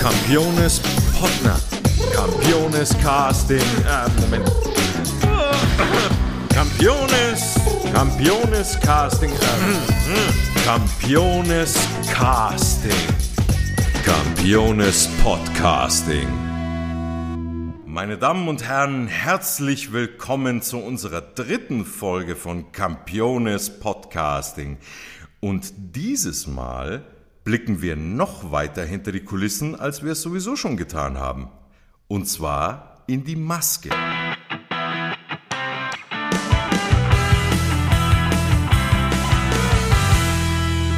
Campiones Potner. Campiones Casting. Äh, Moment. Campiones. Campiones Casting. Äh, Campiones Casting. Campiones Podcasting. Meine Damen und Herren, herzlich willkommen zu unserer dritten Folge von Campiones Podcasting. Und dieses Mal blicken wir noch weiter hinter die Kulissen, als wir es sowieso schon getan haben. Und zwar in die Maske.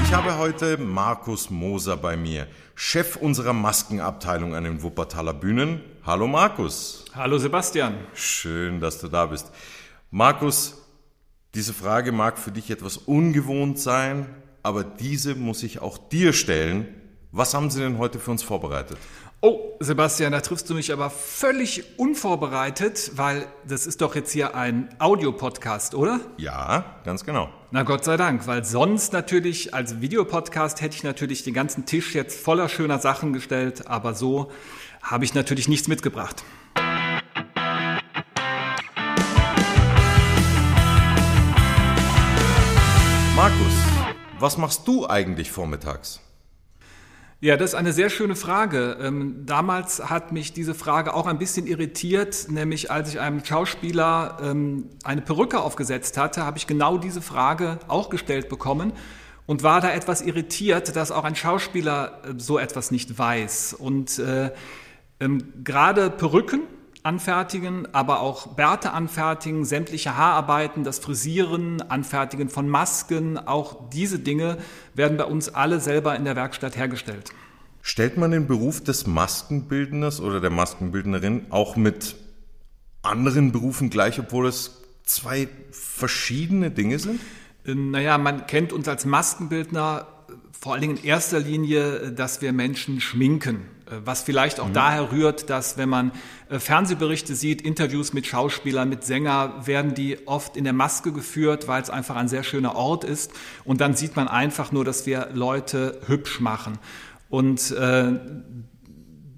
Ich habe heute Markus Moser bei mir, Chef unserer Maskenabteilung an den Wuppertaler Bühnen. Hallo Markus. Hallo Sebastian. Schön, dass du da bist. Markus, diese Frage mag für dich etwas ungewohnt sein, aber diese muss ich auch dir stellen. Was haben Sie denn heute für uns vorbereitet? Oh, Sebastian, da triffst du mich aber völlig unvorbereitet, weil das ist doch jetzt hier ein Audiopodcast, oder? Ja, ganz genau. Na Gott sei Dank, weil sonst natürlich als Videopodcast hätte ich natürlich den ganzen Tisch jetzt voller schöner Sachen gestellt, aber so habe ich natürlich nichts mitgebracht. Markus, was machst du eigentlich vormittags? Ja, das ist eine sehr schöne Frage. Ähm, damals hat mich diese Frage auch ein bisschen irritiert, nämlich als ich einem Schauspieler ähm, eine Perücke aufgesetzt hatte, habe ich genau diese Frage auch gestellt bekommen und war da etwas irritiert, dass auch ein Schauspieler äh, so etwas nicht weiß. Und äh, ähm, gerade Perücken anfertigen, aber auch Bärte anfertigen, sämtliche Haararbeiten, das Frisieren, Anfertigen von Masken, auch diese Dinge werden bei uns alle selber in der Werkstatt hergestellt. Stellt man den Beruf des Maskenbildners oder der Maskenbildnerin auch mit anderen Berufen gleich, obwohl es zwei verschiedene Dinge sind? Ähm, naja, man kennt uns als Maskenbildner vor allen Dingen in erster Linie, dass wir Menschen schminken. Äh, was vielleicht auch mhm. daher rührt, dass wenn man äh, Fernsehberichte sieht, Interviews mit Schauspielern, mit Sänger, werden die oft in der Maske geführt, weil es einfach ein sehr schöner Ort ist. Und dann sieht man einfach nur, dass wir Leute hübsch machen. Und äh,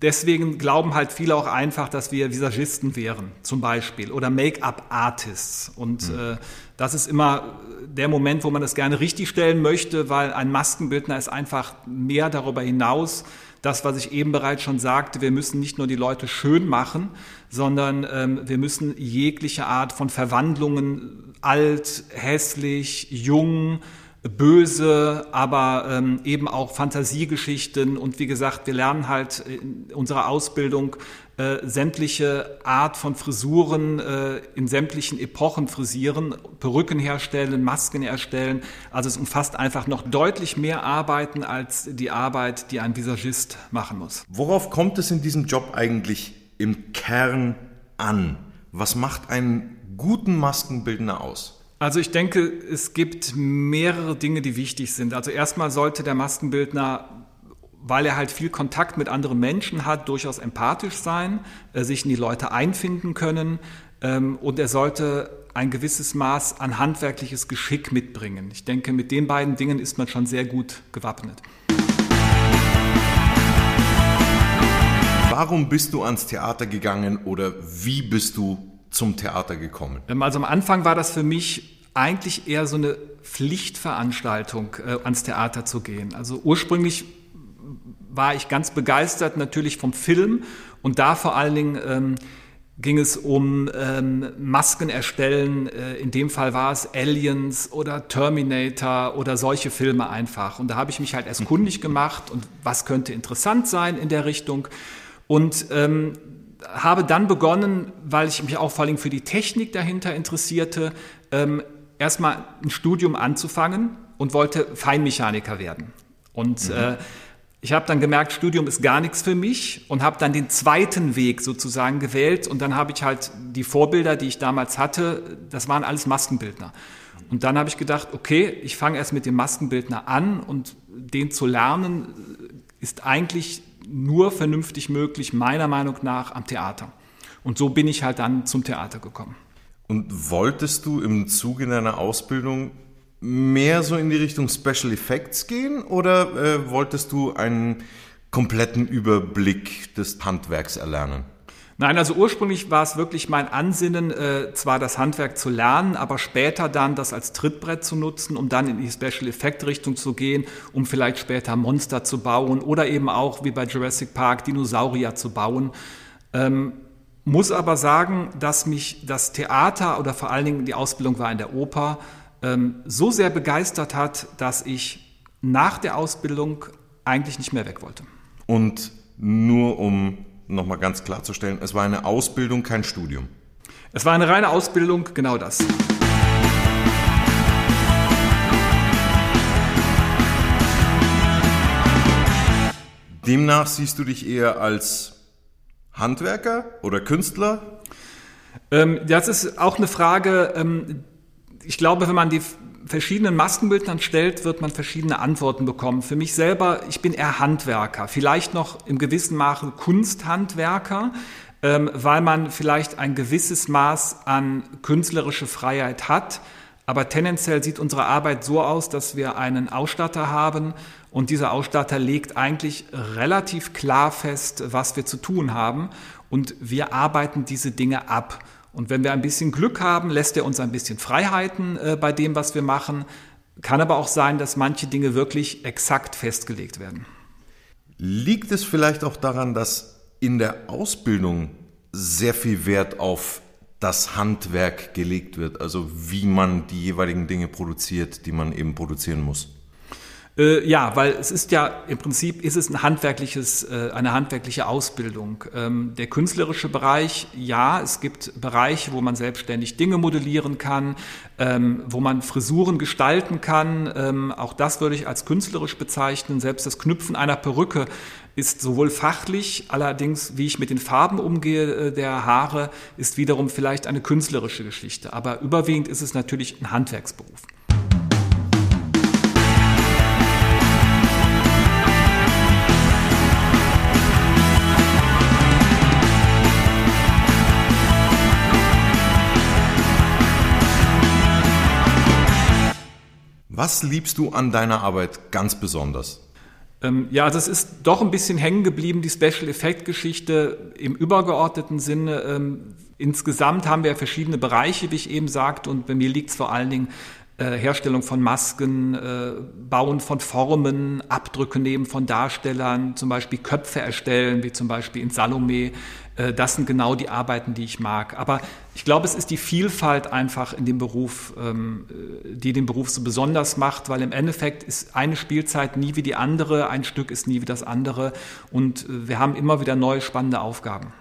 deswegen glauben halt viele auch einfach, dass wir Visagisten wären, zum Beispiel, oder Make-up-Artists. Und mhm. äh, das ist immer der Moment, wo man das gerne richtigstellen möchte, weil ein Maskenbildner ist einfach mehr darüber hinaus, das, was ich eben bereits schon sagte, wir müssen nicht nur die Leute schön machen, sondern ähm, wir müssen jegliche Art von Verwandlungen, alt, hässlich, jung, böse, aber ähm, eben auch Fantasiegeschichten und wie gesagt, wir lernen halt in unserer Ausbildung äh, sämtliche Art von Frisuren äh, in sämtlichen Epochen frisieren, Perücken herstellen, Masken erstellen. Also es umfasst einfach noch deutlich mehr Arbeiten als die Arbeit, die ein Visagist machen muss. Worauf kommt es in diesem Job eigentlich im Kern an? Was macht einen guten Maskenbildner aus? Also ich denke, es gibt mehrere Dinge, die wichtig sind. Also erstmal sollte der Maskenbildner, weil er halt viel Kontakt mit anderen Menschen hat, durchaus empathisch sein, äh, sich in die Leute einfinden können ähm, und er sollte ein gewisses Maß an handwerkliches Geschick mitbringen. Ich denke, mit den beiden Dingen ist man schon sehr gut gewappnet. Warum bist du ans Theater gegangen oder wie bist du zum Theater gekommen? Ähm, also am Anfang war das für mich eigentlich eher so eine Pflichtveranstaltung, äh, ans Theater zu gehen. Also ursprünglich war ich ganz begeistert natürlich vom Film und da vor allen Dingen ähm, ging es um ähm, Masken erstellen. Äh, in dem Fall war es Aliens oder Terminator oder solche Filme einfach. Und da habe ich mich halt erst kundig gemacht und was könnte interessant sein in der Richtung. Und ähm, habe dann begonnen, weil ich mich auch vor allem für die Technik dahinter interessierte, ähm, erstmal ein Studium anzufangen und wollte Feinmechaniker werden. Und mhm. äh, ich habe dann gemerkt, Studium ist gar nichts für mich und habe dann den zweiten Weg sozusagen gewählt. Und dann habe ich halt die Vorbilder, die ich damals hatte, das waren alles Maskenbildner. Und dann habe ich gedacht, okay, ich fange erst mit dem Maskenbildner an und den zu lernen ist eigentlich nur vernünftig möglich, meiner Meinung nach, am Theater. Und so bin ich halt dann zum Theater gekommen. Und wolltest du im Zuge deiner Ausbildung mehr so in die Richtung Special Effects gehen oder äh, wolltest du einen kompletten Überblick des Handwerks erlernen? Nein, also ursprünglich war es wirklich mein Ansinnen, äh, zwar das Handwerk zu lernen, aber später dann das als Trittbrett zu nutzen, um dann in die Special Effect Richtung zu gehen, um vielleicht später Monster zu bauen oder eben auch wie bei Jurassic Park Dinosaurier zu bauen. Ähm, muss aber sagen, dass mich das Theater oder vor allen Dingen die Ausbildung war in der Oper ähm, so sehr begeistert hat, dass ich nach der Ausbildung eigentlich nicht mehr weg wollte. Und nur um nochmal ganz klarzustellen, es war eine Ausbildung, kein Studium. Es war eine reine Ausbildung, genau das. Demnach siehst du dich eher als Handwerker oder Künstler? Ähm, das ist auch eine Frage, ähm, ich glaube, wenn man die verschiedenen Maskenbildern stellt, wird man verschiedene Antworten bekommen. Für mich selber, ich bin eher Handwerker, vielleicht noch im gewissen Maße Kunsthandwerker, ähm, weil man vielleicht ein gewisses Maß an künstlerische Freiheit hat. Aber tendenziell sieht unsere Arbeit so aus, dass wir einen Ausstatter haben und dieser Ausstatter legt eigentlich relativ klar fest, was wir zu tun haben und wir arbeiten diese Dinge ab. Und wenn wir ein bisschen Glück haben, lässt er uns ein bisschen Freiheiten äh, bei dem, was wir machen. Kann aber auch sein, dass manche Dinge wirklich exakt festgelegt werden. Liegt es vielleicht auch daran, dass in der Ausbildung sehr viel Wert auf das Handwerk gelegt wird, also wie man die jeweiligen Dinge produziert, die man eben produzieren muss? Äh, ja, weil es ist ja im Prinzip ist es ein handwerkliches, äh, eine handwerkliche Ausbildung. Ähm, der künstlerische Bereich, ja, es gibt Bereiche, wo man selbstständig Dinge modellieren kann, ähm, wo man Frisuren gestalten kann. Ähm, auch das würde ich als künstlerisch bezeichnen. Selbst das Knüpfen einer Perücke ist sowohl fachlich, allerdings wie ich mit den Farben umgehe äh, der Haare, ist wiederum vielleicht eine künstlerische Geschichte. Aber überwiegend ist es natürlich ein Handwerksberuf. Was liebst du an deiner Arbeit ganz besonders? Ähm, ja, das ist doch ein bisschen hängen geblieben, die Special Effect Geschichte im übergeordneten Sinne. Ähm, insgesamt haben wir verschiedene Bereiche, wie ich eben sagte, und bei mir liegt es vor allen Dingen äh, Herstellung von Masken, äh, Bauen von Formen, Abdrücke nehmen von Darstellern, zum Beispiel Köpfe erstellen, wie zum Beispiel in Salome. Äh, das sind genau die Arbeiten, die ich mag. Aber ich glaube, es ist die Vielfalt einfach in dem Beruf, ähm, die den Beruf so besonders macht, weil im Endeffekt ist eine Spielzeit nie wie die andere, ein Stück ist nie wie das andere und wir haben immer wieder neue spannende Aufgaben.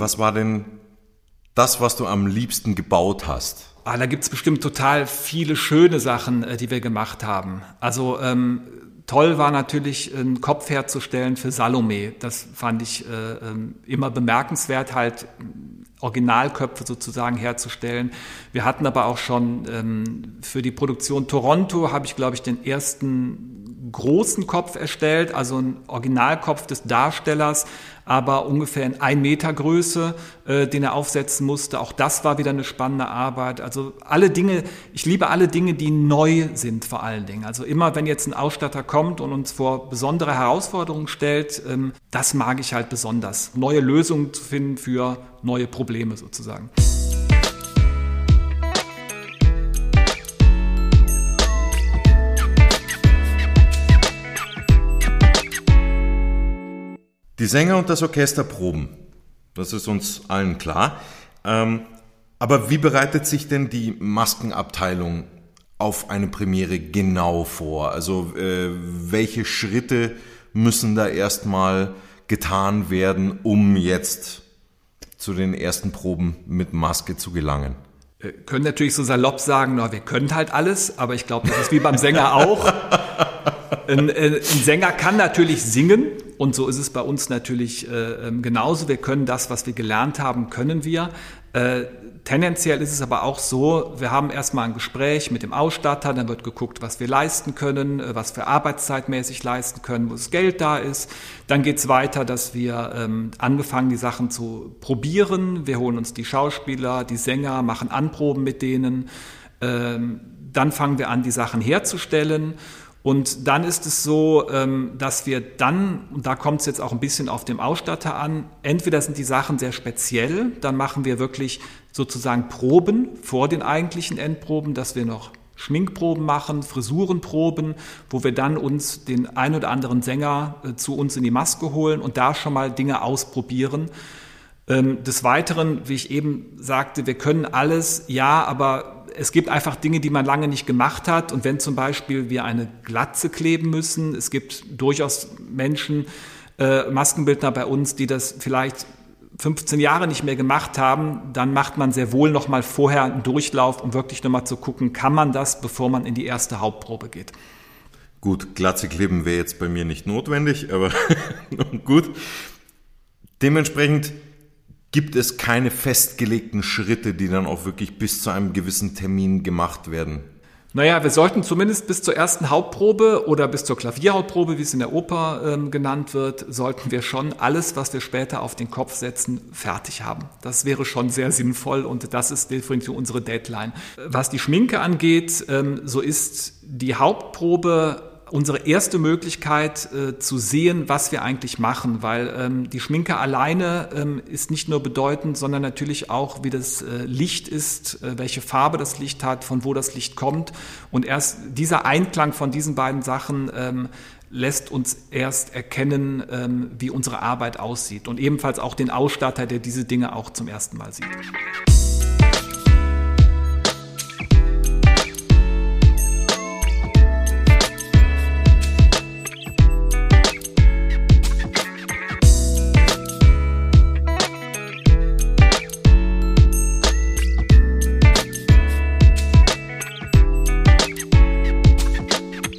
was war denn das, was du am liebsten gebaut hast? Ah, da gibt's bestimmt total viele schöne Sachen, äh, die wir gemacht haben. Also ähm, toll war natürlich, einen Kopf herzustellen für Salome. Das fand ich äh, ähm, immer bemerkenswert, halt Originalköpfe sozusagen herzustellen. Wir hatten aber auch schon ähm, für die Produktion Toronto, habe ich, glaube ich, den ersten großen Kopf erstellt, also ein Originalkopf des Darstellers, aber ungefähr in ein Meter Größe, äh, den er aufsetzen musste. Auch das war wieder eine spannende Arbeit. Also alle Dinge, ich liebe alle Dinge, die neu sind vor allen Dingen. Also immer, wenn jetzt ein Ausstatter kommt und uns vor besondere Herausforderungen stellt, ähm, das mag ich halt besonders. Neue Lösungen zu finden für neue Probleme sozusagen. Die Sänger und das Orchester proben. Das ist uns allen klar. Ähm, aber wie bereitet sich denn die Maskenabteilung auf eine Premiere genau vor? Also äh, welche Schritte müssen da erstmal getan werden, um jetzt zu den ersten Proben mit Maske zu gelangen? Wir können natürlich so salopp sagen, na, wir können halt alles, aber ich glaube, das ist wie beim Sänger auch. Ein, äh, ein, Sänger kann natürlich singen und so ist es bei uns natürlich äh, ähm, genauso. Wir können das, was wir gelernt haben, können wir. Äh, tendenziell ist es aber auch so, wir haben erstmal ein Gespräch mit dem Ausstatter, dann wird geguckt, was wir leisten können, äh, was wir arbeitszeitmäßig leisten können, wo das Geld da ist. Dann geht es weiter, dass wir ähm, angefangen, die Sachen zu probieren. Wir holen uns die Schauspieler, die Sänger, machen Anproben mit denen. Ähm, dann fangen wir an, die Sachen herzustellen. Und dann ist es so, ähm, dass wir dann, und da kommt es jetzt auch ein bisschen auf dem Ausstatter an, entweder sind die Sachen sehr speziell, dann machen wir wirklich sozusagen Proben vor den eigentlichen Endproben, dass wir noch Schminkproben machen, Frisurenproben, wo wir dann uns den ein oder anderen Sänger äh, zu uns in die Maske holen und da schon mal Dinge ausprobieren. Ähm, des Weiteren, wie ich eben sagte, wir können alles, ja, aber es gibt einfach Dinge, die man lange nicht gemacht hat. Und wenn zum Beispiel wir eine Glatze kleben müssen, es gibt durchaus Menschen, äh, Maskenbildner bei uns, die das vielleicht 15 Jahre nicht mehr gemacht haben, dann macht man sehr wohl noch mal vorher einen Durchlauf, um wirklich noch mal zu gucken, kann man das, bevor man in die erste Hauptprobe geht. Gut, Glatze kleben wäre jetzt bei mir nicht notwendig, aber gut. Dementsprechend gibt es keine festgelegten Schritte, die dann auch wirklich bis zu einem gewissen Termin gemacht werden. Naja, wir sollten zumindest bis zur ersten Hauptprobe oder bis zur Klavierhauptprobe, wie es in der Oper ähm, genannt wird, sollten wir schon alles, was wir später auf den Kopf setzen, fertig haben. Das wäre schon sehr sinnvoll und das ist definitiv unsere Deadline. Was die Schminke angeht, ähm, so ist die Hauptprobe unsere erste Möglichkeit äh, zu sehen, was wir eigentlich machen, weil ähm, die Schminke alleine ähm, ist nicht nur bedeutend, sondern natürlich auch, wie das äh, Licht ist, äh, welche Farbe das Licht hat, von wo das Licht kommt. Und erst dieser Einklang von diesen beiden Sachen ähm, lässt uns erst erkennen, ähm, wie unsere Arbeit aussieht. Und ebenfalls auch den Ausstatter, der diese Dinge auch zum ersten Mal sieht.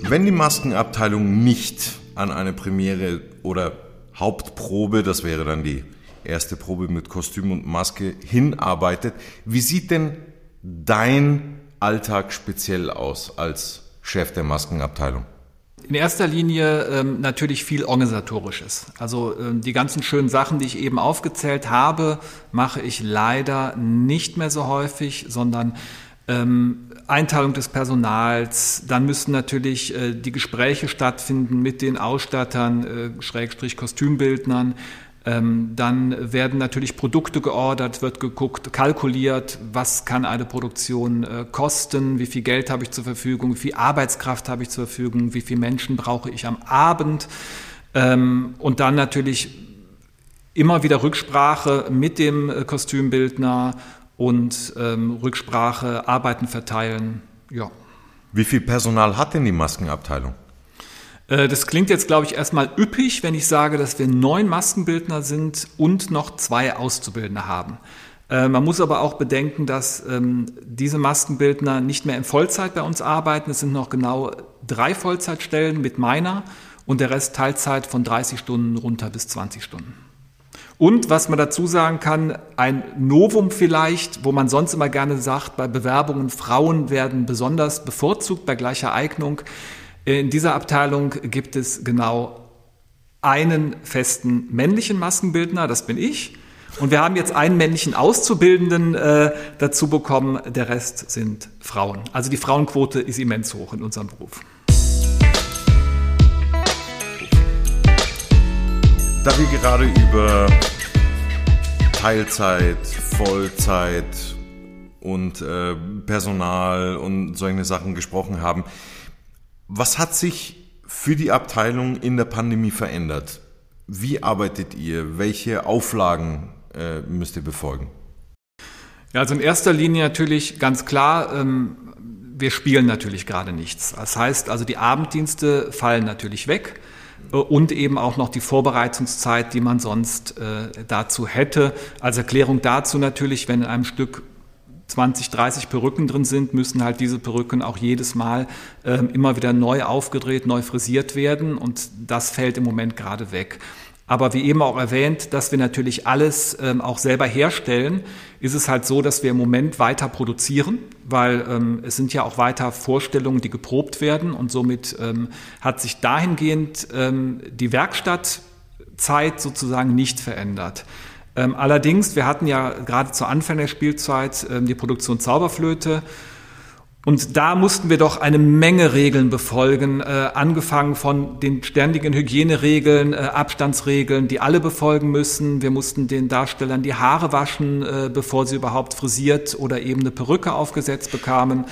Wenn die Maskenabteilung nicht an eine Premiere oder Hauptprobe, das wäre dann die erste Probe mit Kostüm und Maske, hinarbeitet, wie sieht denn dein Alltag speziell aus als Chef der Maskenabteilung? In erster Linie ähm, natürlich viel organisatorisches. Also ähm, die ganzen schönen Sachen, die ich eben aufgezählt habe, mache ich leider nicht mehr so häufig, sondern ähm, Einteilung des Personals, dann müssen natürlich äh, die Gespräche stattfinden mit den Ausstattern, äh, Schrägstrich Kostümbildnern. Ähm, dann werden natürlich Produkte geordert, wird geguckt, kalkuliert, was kann eine Produktion äh, kosten, wie viel Geld habe ich zur Verfügung, wie viel Arbeitskraft habe ich zur Verfügung, wie viele Menschen brauche ich am Abend. Ähm, und dann natürlich immer wieder Rücksprache mit dem äh, Kostümbildner und ähm, Rücksprache, Arbeiten verteilen. Ja. Wie viel Personal hat denn die Maskenabteilung? Äh, das klingt jetzt, glaube ich, erstmal üppig, wenn ich sage, dass wir neun Maskenbildner sind und noch zwei Auszubildende haben. Äh, man muss aber auch bedenken, dass ähm, diese Maskenbildner nicht mehr in Vollzeit bei uns arbeiten. Es sind noch genau drei Vollzeitstellen mit meiner und der Rest Teilzeit von 30 Stunden runter bis 20 Stunden. Und was man dazu sagen kann, ein Novum vielleicht, wo man sonst immer gerne sagt, bei Bewerbungen Frauen werden besonders bevorzugt bei gleicher Eignung. In dieser Abteilung gibt es genau einen festen männlichen Maskenbildner, das bin ich. Und wir haben jetzt einen männlichen Auszubildenden äh, dazu bekommen, der Rest sind Frauen. Also die Frauenquote ist immens hoch in unserem Beruf. Da wir gerade über Teilzeit, Vollzeit und äh, Personal und solche Sachen gesprochen haben, was hat sich für die Abteilung in der Pandemie verändert? Wie arbeitet ihr? Welche Auflagen äh, müsst ihr befolgen? Ja, also in erster Linie natürlich ganz klar, ähm, wir spielen natürlich gerade nichts. Das heißt also, die Abenddienste fallen natürlich weg. Äh, und eben auch noch die Vorbereitungszeit, die man sonst äh, dazu hätte. Als Erklärung dazu natürlich, wenn in einem Stück 20, 30 Perücken drin sind, müssen halt diese Perücken auch jedes Mal äh, immer wieder neu aufgedreht, neu frisiert werden und das fällt im Moment gerade weg. Aber wie eben auch erwähnt, dass wir natürlich alles ähm, auch selber herstellen, ist es halt so, dass wir im Moment weiter produzieren, weil ähm, es sind ja auch weiter Vorstellungen, die geprobt werden und somit ähm, hat sich dahingehend ähm, die Werkstattzeit sozusagen nicht verändert. Ähm, allerdings, wir hatten ja gerade zu Anfang der Spielzeit ähm, die Produktion Zauberflöte und da mussten wir doch eine Menge Regeln befolgen, äh, angefangen von den ständigen Hygieneregeln, äh, Abstandsregeln, die alle befolgen müssen. Wir mussten den Darstellern die Haare waschen, äh, bevor sie überhaupt frisiert oder eben eine Perücke aufgesetzt bekamen.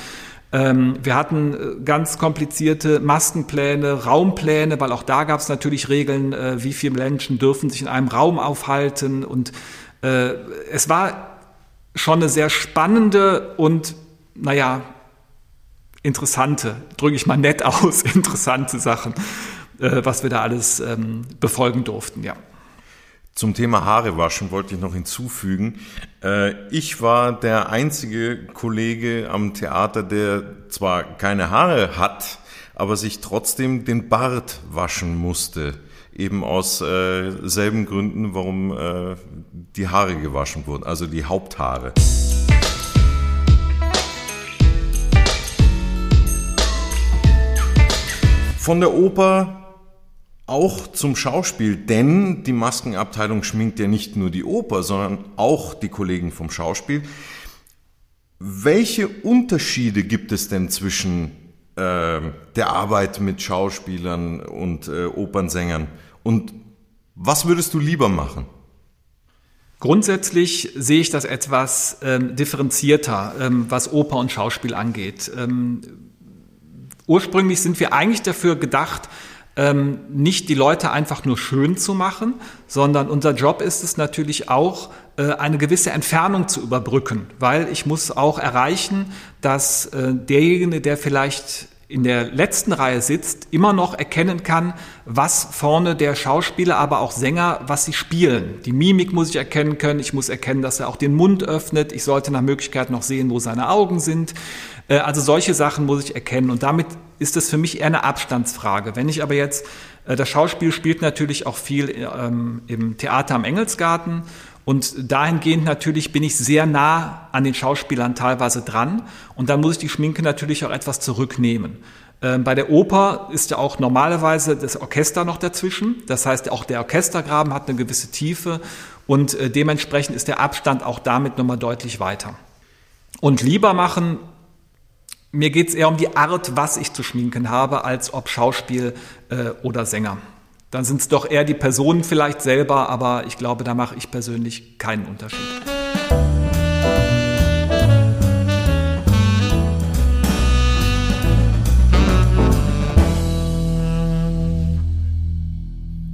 Ähm, wir hatten äh, ganz komplizierte Maskenpläne, Raumpläne, weil auch da gab es natürlich Regeln, äh, wie viele Menschen dürfen sich in einem Raum aufhalten. Und äh, es war schon eine sehr spannende und, naja, interessante, drücke ich mal nett aus, interessante Sachen, äh, was wir da alles ähm, befolgen durften, ja. Zum Thema Haare waschen wollte ich noch hinzufügen. Äh, ich war der einzige Kollege am Theater, der zwar keine Haare hat, aber sich trotzdem den Bart waschen musste. Eben aus äh, selben Gründen, warum äh, die Haare gewaschen wurden, also die Haupthaare. Von der Oper auch zum Schauspiel, denn die Maskenabteilung schminkt ja nicht nur die Oper, sondern auch die Kollegen vom Schauspiel. Welche Unterschiede gibt es denn zwischen äh, der Arbeit mit Schauspielern und äh, Opernsängern? Und was würdest du lieber machen? Grundsätzlich sehe ich das etwas ähm, differenzierter, ähm, was Oper und Schauspiel angeht. Ähm, Ursprünglich sind wir eigentlich dafür gedacht, ähm, nicht die Leute einfach nur schön zu machen, sondern unser Job ist es natürlich auch, äh, eine gewisse Entfernung zu überbrücken, weil ich muss auch erreichen, dass äh, derjenige, der vielleicht in der letzten Reihe sitzt, immer noch erkennen kann, was vorne der Schauspieler, aber auch Sänger, was sie spielen. Die Mimik muss ich erkennen können. Ich muss erkennen, dass er auch den Mund öffnet. Ich sollte nach Möglichkeit noch sehen, wo seine Augen sind. Äh, also solche Sachen muss ich erkennen. Und damit ist es für mich eher eine Abstandsfrage. Wenn ich aber jetzt, äh, das Schauspiel spielt natürlich auch viel ähm, im Theater am Engelsgarten und dahingehend natürlich bin ich sehr nah an den Schauspielern teilweise dran. Und dann muss ich die Schminke natürlich auch etwas zurücknehmen. Ähm, bei der Oper ist ja auch normalerweise das Orchester noch dazwischen. Das heißt, auch der Orchestergraben hat eine gewisse Tiefe und äh, dementsprechend ist der Abstand auch damit nochmal deutlich weiter. Und lieber machen, mir geht es eher um die Art, was ich zu schminken habe, als ob Schauspiel äh, oder Sänger. Dann sind es doch eher die Personen vielleicht selber, aber ich glaube, da mache ich persönlich keinen Unterschied.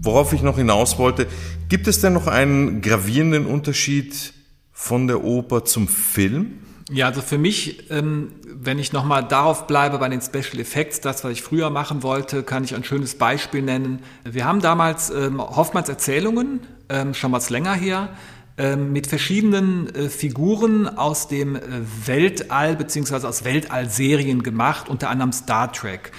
Worauf ich noch hinaus wollte, gibt es denn noch einen gravierenden Unterschied von der Oper zum Film? Ja, also für mich, ähm, wenn ich nochmal darauf bleibe bei den Special Effects, das, was ich früher machen wollte, kann ich ein schönes Beispiel nennen. Wir haben damals ähm, Hoffmanns Erzählungen, ähm, schon was länger her, mit verschiedenen äh, Figuren aus dem äh, Weltall beziehungsweise aus Weltallserien gemacht, unter anderem Star Trek.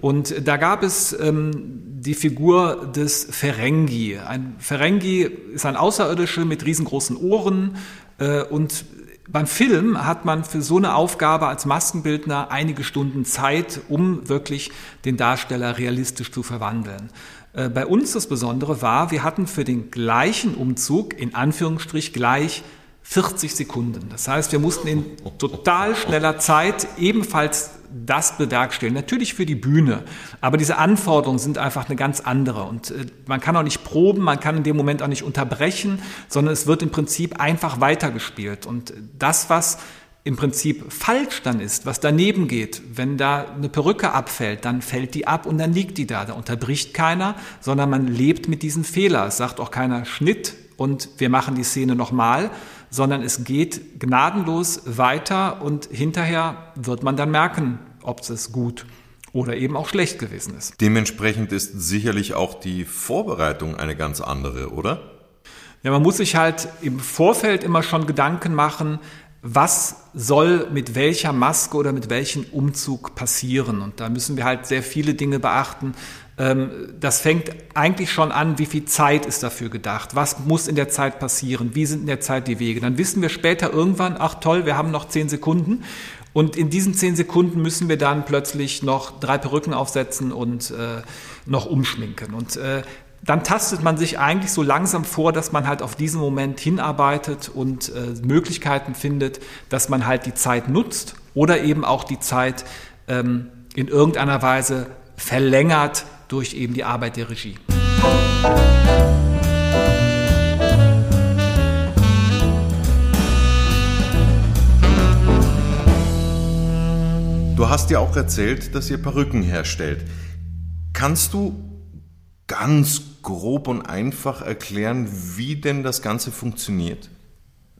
Und da gab es ähm, die Figur des Ferengi. Ein Ferengi ist ein Außerirdischer mit riesengroßen Ohren äh, und beim Film hat man für so eine Aufgabe als Maskenbildner einige Stunden Zeit, um wirklich den Darsteller realistisch zu verwandeln. Äh, bei uns das Besondere war, wir hatten für den gleichen Umzug, in Anführungsstrich gleich, 40 Sekunden. Das heißt, wir mussten in total schneller Zeit ebenfalls das bewerkstelligen. Natürlich für die Bühne, aber diese Anforderungen sind einfach eine ganz andere. Und äh, man kann auch nicht proben, man kann in dem Moment auch nicht unterbrechen, sondern es wird im Prinzip einfach weitergespielt. Und das, was im Prinzip falsch dann ist, was daneben geht, wenn da eine Perücke abfällt, dann fällt die ab und dann liegt die da. Da unterbricht keiner, sondern man lebt mit diesem Fehler. Es sagt auch keiner Schnitt und wir machen die Szene nochmal, sondern es geht gnadenlos weiter und hinterher wird man dann merken, ob es gut oder eben auch schlecht gewesen ist. Dementsprechend ist sicherlich auch die Vorbereitung eine ganz andere, oder? Ja, man muss sich halt im Vorfeld immer schon Gedanken machen, was soll mit welcher Maske oder mit welchem Umzug passieren. Und da müssen wir halt sehr viele Dinge beachten. Ähm, das fängt eigentlich schon an, wie viel Zeit ist dafür gedacht, was muss in der Zeit passieren, wie sind in der Zeit die Wege. Dann wissen wir später irgendwann, ach toll, wir haben noch zehn Sekunden und in diesen zehn Sekunden müssen wir dann plötzlich noch drei Perücken aufsetzen und äh, noch umschminken. Und äh, dann tastet man sich eigentlich so langsam vor, dass man halt auf diesen Moment hinarbeitet und äh, Möglichkeiten findet, dass man halt die Zeit nutzt oder eben auch die Zeit ähm, in irgendeiner Weise verlängert durch eben die Arbeit der Regie. Du hast ja auch erzählt, dass ihr Perücken herstellt. Kannst du ganz grob und einfach erklären, wie denn das Ganze funktioniert?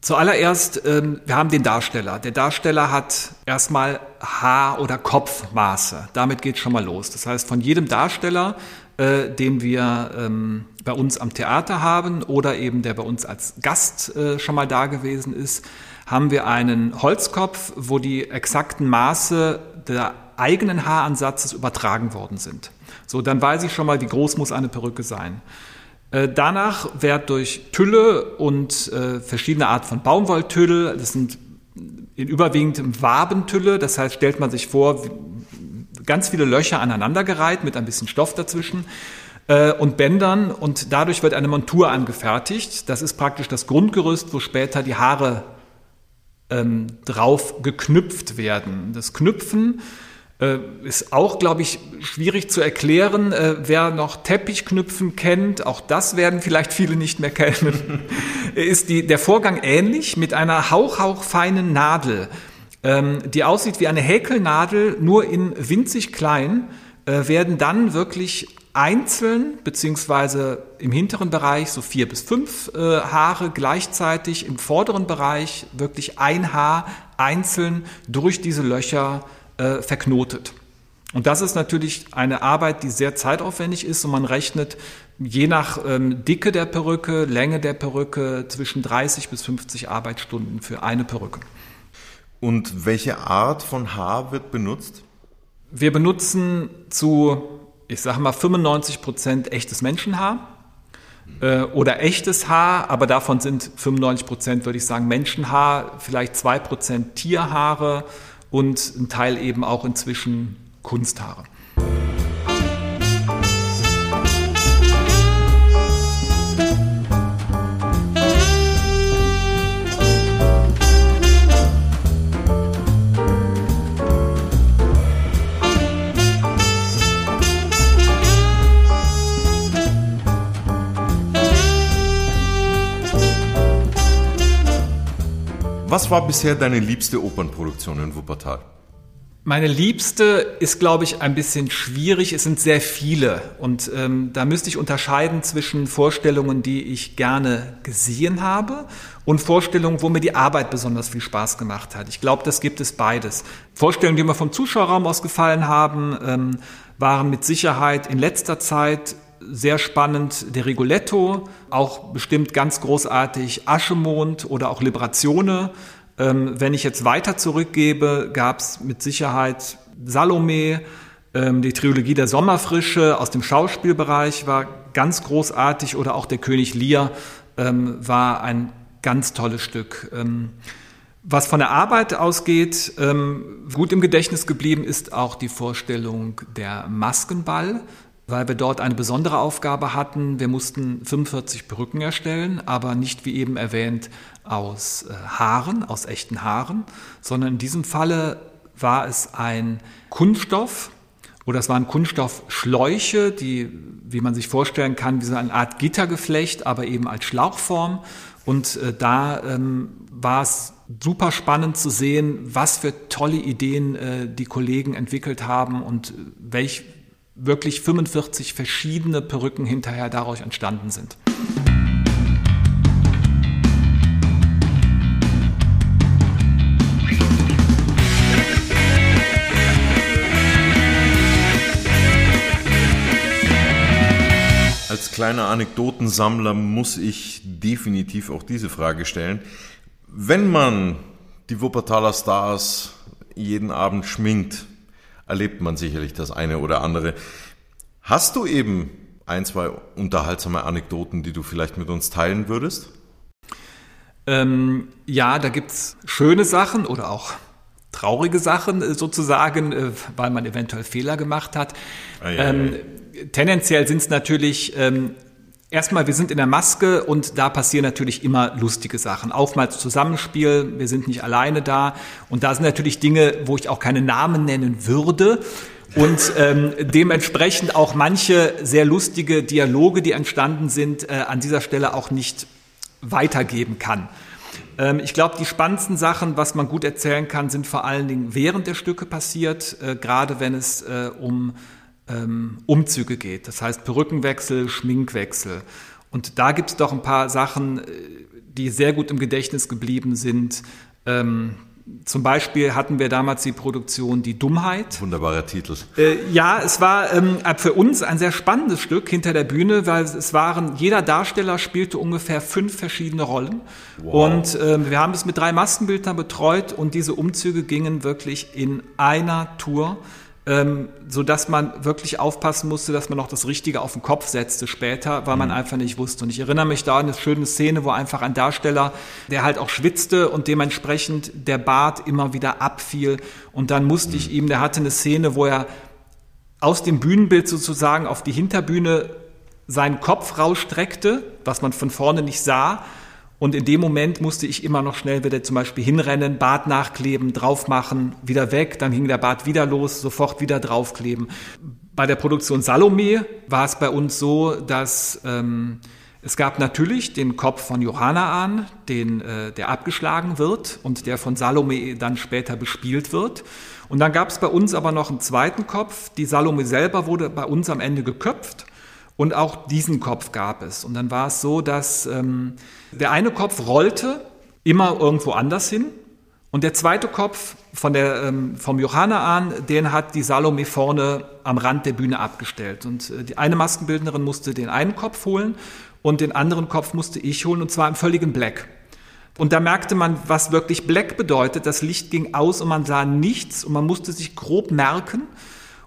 Zuallererst, ähm, wir haben den Darsteller. Der Darsteller hat erstmal Haar- oder Kopfmaße. Damit geht schon mal los. Das heißt, von jedem Darsteller, äh, den wir ähm, bei uns am Theater haben oder eben der bei uns als Gast äh, schon mal da gewesen ist, haben wir einen Holzkopf, wo die exakten Maße der eigenen Haaransatzes übertragen worden sind. So, dann weiß ich schon mal, wie groß muss eine Perücke sein. Äh, danach wird durch Tülle und äh, verschiedene Art von Baumwolltülle, das sind in überwiegend Wabentülle, das heißt, stellt man sich vor, ganz viele Löcher aneinandergereiht mit ein bisschen Stoff dazwischen äh, und Bändern und dadurch wird eine Montur angefertigt. Das ist praktisch das Grundgerüst, wo später die Haare ähm, drauf geknüpft werden. Das Knüpfen äh, ist auch, glaube ich, schwierig zu erklären. Äh, wer noch Teppichknüpfen kennt, auch das werden vielleicht viele nicht mehr kennen, ist die, der Vorgang ähnlich mit einer hauchhauchfeinen Nadel, ähm, die aussieht wie eine Häkelnadel, nur in winzig klein, äh, werden dann wirklich einzeln, beziehungsweise im hinteren Bereich so vier bis fünf äh, Haare gleichzeitig, im vorderen Bereich wirklich ein Haar einzeln durch diese Löcher äh, verknotet. Und das ist natürlich eine Arbeit, die sehr zeitaufwendig ist und man rechnet je nach ähm, Dicke der Perücke, Länge der Perücke zwischen 30 bis 50 Arbeitsstunden für eine Perücke. Und welche Art von Haar wird benutzt? Wir benutzen zu, ich sage mal, 95 Prozent echtes Menschenhaar äh, oder echtes Haar, aber davon sind 95 Prozent, würde ich sagen, Menschenhaar, vielleicht zwei Prozent Tierhaare und ein Teil eben auch inzwischen Kunsthaare. Was war bisher deine liebste Opernproduktion in Wuppertal? Meine liebste ist, glaube ich, ein bisschen schwierig. Es sind sehr viele. Und ähm, da müsste ich unterscheiden zwischen Vorstellungen, die ich gerne gesehen habe und Vorstellungen, wo mir die Arbeit besonders viel Spaß gemacht hat. Ich glaube, das gibt es beides. Vorstellungen, die mir vom Zuschauerraum aus gefallen haben, ähm, waren mit Sicherheit in letzter Zeit sehr spannend. Der Rigoletto, auch bestimmt ganz großartig. Aschemond oder auch Liberazione. Ähm, wenn ich jetzt weiter zurückgebe, gab es mit Sicherheit Salome, ähm, die Trilogie der Sommerfrische aus dem Schauspielbereich war ganz großartig. Oder auch der König Lear ähm, war ein ganz tolles Stück. Ähm, was von der Arbeit ausgeht, ähm, gut im Gedächtnis geblieben ist auch die Vorstellung der Maskenball weil wir dort eine besondere Aufgabe hatten. Wir mussten 45 Brücken erstellen, aber nicht wie eben erwähnt aus äh, Haaren, aus echten Haaren, sondern in diesem Falle war es ein Kunststoff oder es waren Kunststoffschläuche, die, wie man sich vorstellen kann, wie so eine Art Gittergeflecht, aber eben als Schlauchform. Und äh, da ähm, war es super spannend zu sehen, was für tolle Ideen äh, die Kollegen entwickelt haben und welch, wirklich 45 verschiedene Perücken hinterher daraus entstanden sind. Als kleiner Anekdotensammler muss ich definitiv auch diese Frage stellen. Wenn man die Wuppertaler Stars jeden Abend schminkt, erlebt man sicherlich das eine oder andere. Hast du eben ein, zwei unterhaltsame Anekdoten, die du vielleicht mit uns teilen würdest? Ähm, ja, da gibt es schöne Sachen oder auch traurige Sachen äh, sozusagen, äh, weil man eventuell Fehler gemacht hat. Ah, ja, ähm, ja. Tendenziell sind es natürlich ähm, Erstmal, wir sind in der Maske und da passieren natürlich immer lustige Sachen. Oftmals Zusammenspiel, wir sind nicht alleine da und da sind natürlich Dinge, wo ich auch keine Namen nennen würde und ähm, dementsprechend auch manche sehr lustige Dialoge, die entstanden sind, äh, an dieser Stelle auch nicht weitergeben kann. Ähm, ich glaube, die spannendsten Sachen, was man gut erzählen kann, sind vor allen Dingen während der Stücke passiert, äh, gerade wenn es äh, um ähm, Umzüge geht. Das heißt Perückenwechsel, Schminkwechsel. Und da gibt es doch ein paar Sachen, äh, die sehr gut im Gedächtnis geblieben sind. Ähm, zum Beispiel hatten wir damals die Produktion Die Dummheit. Wunderbarer Titel. Äh, ja, es war ähm, für uns ein sehr spannendes Stück hinter der Bühne, weil es waren, jeder Darsteller spielte ungefähr fünf verschiedene Rollen. Wow. Und äh, wir haben es mit drei Maskenbildern betreut und diese Umzüge gingen wirklich in einer Tour ähm, so dass man wirklich aufpassen musste, dass man noch das Richtige auf den Kopf setzte später, weil man mhm. einfach nicht wusste. Und ich erinnere mich da an eine schöne Szene, wo einfach ein Darsteller, der halt auch schwitzte und dementsprechend der Bart immer wieder abfiel. Und dann musste mhm. ich ihm, der hatte eine Szene, wo er aus dem Bühnenbild sozusagen auf die Hinterbühne seinen Kopf rausstreckte, was man von vorne nicht sah und in dem Moment musste ich immer noch schnell wieder zum Beispiel hinrennen, Bad nachkleben, draufmachen, wieder weg, dann ging der Bad wieder los, sofort wieder draufkleben. Bei der Produktion Salome war es bei uns so, dass ähm, es gab natürlich den Kopf von Johanna an, den, äh, der abgeschlagen wird und der von Salome dann später bespielt wird. Und dann gab es bei uns aber noch einen zweiten Kopf. Die Salome selber wurde bei uns am Ende geköpft und auch diesen Kopf gab es. Und dann war es so, dass ähm, der eine Kopf rollte immer irgendwo anders hin. Und der zweite Kopf von der, ähm, vom Johanna an, den hat die Salome vorne am Rand der Bühne abgestellt. Und äh, die eine Maskenbildnerin musste den einen Kopf holen und den anderen Kopf musste ich holen, und zwar im völligen Black. Und da merkte man, was wirklich Black bedeutet. Das Licht ging aus und man sah nichts und man musste sich grob merken.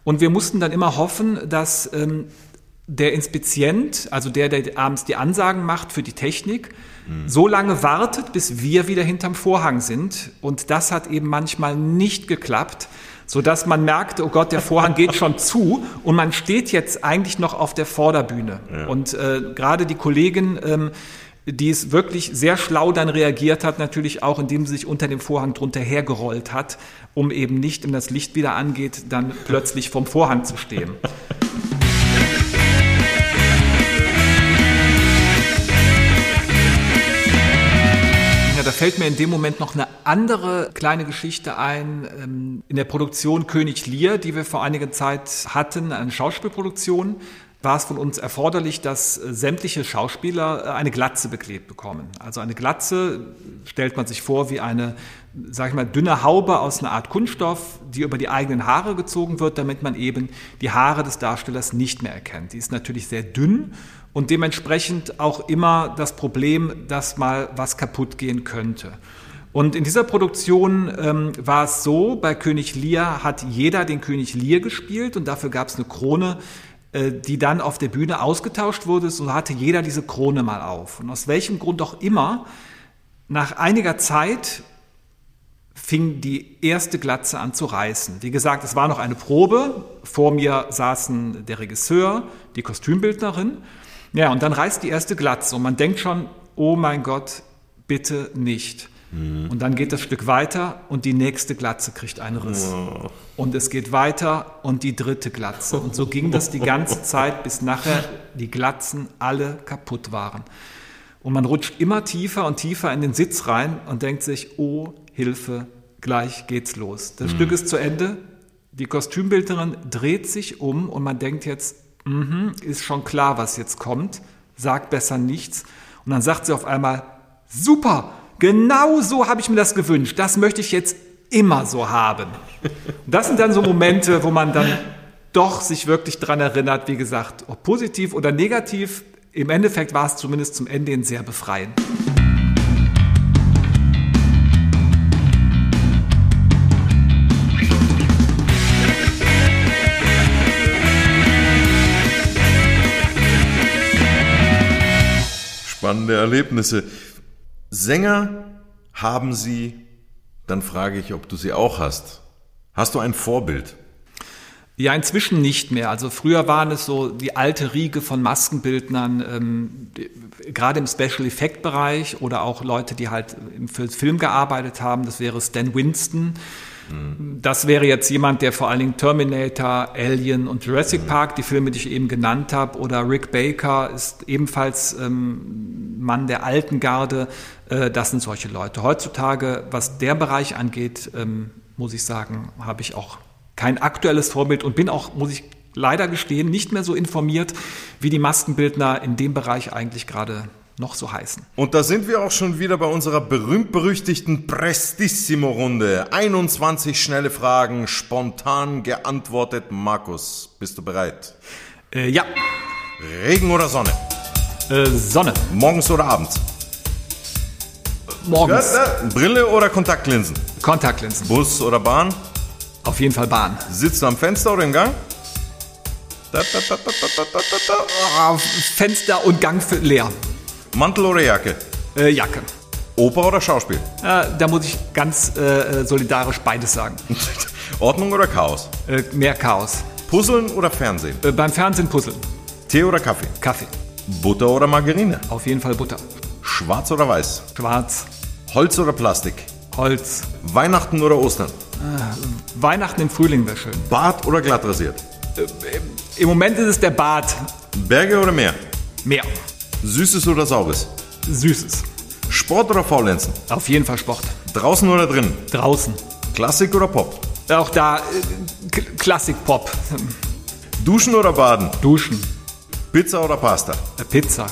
Und wir mussten dann immer hoffen, dass ähm, der Inspizient, also der, der abends die Ansagen macht für die Technik, mhm. so lange wartet, bis wir wieder hinterm Vorhang sind. Und das hat eben manchmal nicht geklappt, so dass man merkte, oh Gott, der Vorhang geht schon zu und man steht jetzt eigentlich noch auf der Vorderbühne. Ja. Und äh, gerade die Kollegin, ähm, die es wirklich sehr schlau dann reagiert hat, natürlich auch, indem sie sich unter dem Vorhang drunter hergerollt hat, um eben nicht, wenn das Licht wieder angeht, dann plötzlich vom Vorhang zu stehen. fällt mir in dem Moment noch eine andere kleine Geschichte ein. Ähm, in der Produktion König Lear, die wir vor einiger Zeit hatten, eine Schauspielproduktion, war es von uns erforderlich, dass äh, sämtliche Schauspieler äh, eine Glatze beklebt bekommen. Also eine Glatze stellt man sich vor wie eine, sag ich mal, dünne Haube aus einer Art Kunststoff, die über die eigenen Haare gezogen wird, damit man eben die Haare des Darstellers nicht mehr erkennt. Die ist natürlich sehr dünn und dementsprechend auch immer das Problem, dass mal was kaputt gehen könnte. Und in dieser Produktion ähm, war es so, bei König Lear hat jeder den König Lear gespielt und dafür gab es eine Krone, äh, die dann auf der Bühne ausgetauscht wurde, so hatte jeder diese Krone mal auf. Und aus welchem Grund auch immer, nach einiger Zeit fing die erste Glatze an zu reißen. Wie gesagt, es war noch eine Probe. Vor mir saßen der Regisseur, die Kostümbildnerin ja, und dann reißt die erste Glatze und man denkt schon, oh mein Gott, bitte nicht. Mhm. Und dann geht das Stück weiter und die nächste Glatze kriegt einen Riss. Oh. Und es geht weiter und die dritte Glatze. Und so ging das die ganze Zeit, bis nachher die Glatzen alle kaputt waren. Und man rutscht immer tiefer und tiefer in den Sitz rein und denkt sich, oh Hilfe, gleich geht's los. Das mhm. Stück ist zu Ende. Die Kostümbildnerin dreht sich um und man denkt jetzt, mhm, ist schon klar, was jetzt kommt, sag besser nichts. Und dann sagt sie auf einmal, super, genau so habe ich mir das gewünscht, das möchte ich jetzt immer so haben. Und das sind dann so Momente, wo man dann doch sich wirklich daran erinnert, wie gesagt, ob positiv oder negativ, im Endeffekt war es zumindest zum Ende hin sehr befreiend. Spannende Erlebnisse. Sänger haben Sie, dann frage ich, ob du sie auch hast. Hast du ein Vorbild? Ja, inzwischen nicht mehr. Also früher waren es so die alte Riege von Maskenbildnern, ähm, die, gerade im Special Effect Bereich oder auch Leute, die halt für Film gearbeitet haben. Das wäre Stan Winston. Mhm. Das wäre jetzt jemand, der vor allen Dingen Terminator, Alien und Jurassic mhm. Park, die Filme, die ich eben genannt habe, oder Rick Baker ist ebenfalls ähm, Mann der alten Garde. Äh, das sind solche Leute. Heutzutage, was der Bereich angeht, ähm, muss ich sagen, habe ich auch kein aktuelles Vorbild und bin auch, muss ich leider gestehen, nicht mehr so informiert, wie die Maskenbildner in dem Bereich eigentlich gerade noch so heißen. Und da sind wir auch schon wieder bei unserer berühmt-berüchtigten Prestissimo-Runde. 21 schnelle Fragen, spontan geantwortet. Markus, bist du bereit? Äh, ja. Regen oder Sonne? Äh, Sonne. Morgens oder abends? Morgens. Brille oder Kontaktlinsen? Kontaktlinsen. Bus oder Bahn? Auf jeden Fall Bahn. Sitzt du am Fenster oder im Gang? Oh, Fenster und Gang leer. Mantel oder Jacke? Äh, Jacke. Oper oder Schauspiel? Äh, da muss ich ganz äh, solidarisch beides sagen. Ordnung oder Chaos? Äh, mehr Chaos. Puzzeln oder Fernsehen? Äh, beim Fernsehen puzzeln. Tee oder Kaffee? Kaffee. Butter oder Margarine? Auf jeden Fall Butter. Schwarz oder weiß? Schwarz. Holz oder Plastik? Holz. Weihnachten oder Ostern? Äh, Weihnachten im Frühling wäre schön. Bart oder glatt rasiert? Äh, Im Moment ist es der Bart. Berge oder Meer? Meer. Süßes oder Saures? Süßes. Sport oder Faulenzen? Auf jeden Fall Sport. Draußen oder drin? Draußen. Klassik oder Pop? Auch da äh, Klassik-Pop. Duschen oder Baden? Duschen. Pizza oder Pasta? Äh, Pizza.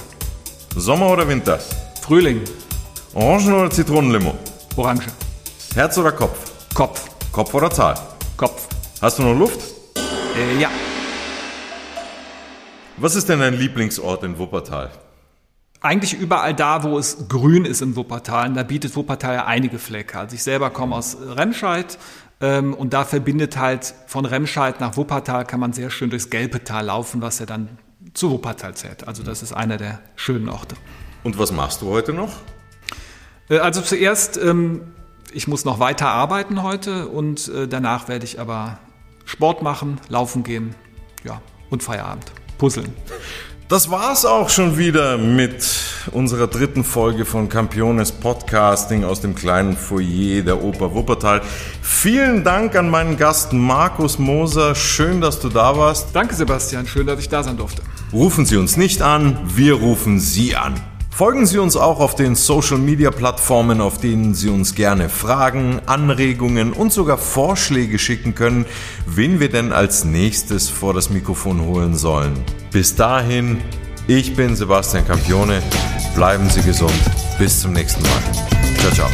Sommer oder Winter? Frühling. Orangen oder Zitronenlimo? Orange. Herz oder Kopf? Kopf. Kopf oder Zahl? Kopf. Hast du noch Luft? Äh, ja. Was ist denn dein Lieblingsort in Wuppertal? Eigentlich überall da, wo es grün ist in Wuppertal. Und da bietet Wuppertal ja einige Flecke. Also ich selber komme aus Remscheid ähm, und da verbindet halt von Remscheid nach Wuppertal kann man sehr schön durchs Gelpetal laufen, was ja dann zu Wuppertal zählt. Also das ist einer der schönen Orte. Und was machst du heute noch? Äh, also zuerst, ähm, ich muss noch weiter arbeiten heute und äh, danach werde ich aber Sport machen, laufen gehen, ja, und Feierabend, puzzeln. Das war's auch schon wieder mit unserer dritten Folge von Campiones Podcasting aus dem kleinen Foyer der Oper Wuppertal. Vielen Dank an meinen Gast Markus Moser. Schön, dass du da warst. Danke, Sebastian. Schön, dass ich da sein durfte. Rufen Sie uns nicht an, wir rufen Sie an. Folgen Sie uns auch auf den Social-Media-Plattformen, auf denen Sie uns gerne Fragen, Anregungen und sogar Vorschläge schicken können, wen wir denn als nächstes vor das Mikrofon holen sollen. Bis dahin, ich bin Sebastian Campione. Bleiben Sie gesund. Bis zum nächsten Mal. Ciao, ciao.